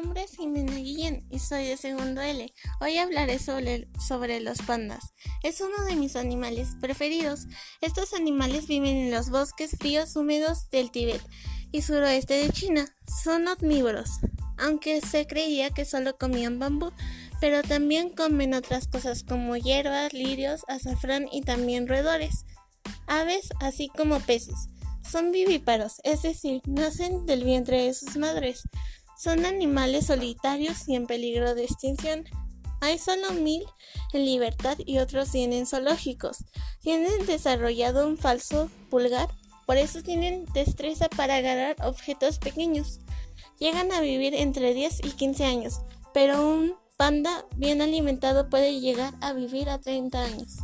nombre es Jimena Guillén y soy de segundo L. Hoy hablaré sobre, sobre los pandas. Es uno de mis animales preferidos. Estos animales viven en los bosques fríos húmedos del Tíbet y suroeste de China. Son omnívoros, aunque se creía que solo comían bambú, pero también comen otras cosas como hierbas, lirios, azafrán y también roedores, aves, así como peces. Son vivíparos, es decir, nacen del vientre de sus madres. Son animales solitarios y en peligro de extinción. Hay solo mil en libertad y otros tienen zoológicos. Tienen desarrollado un falso pulgar, por eso tienen destreza para agarrar objetos pequeños. Llegan a vivir entre 10 y 15 años, pero un panda bien alimentado puede llegar a vivir a 30 años.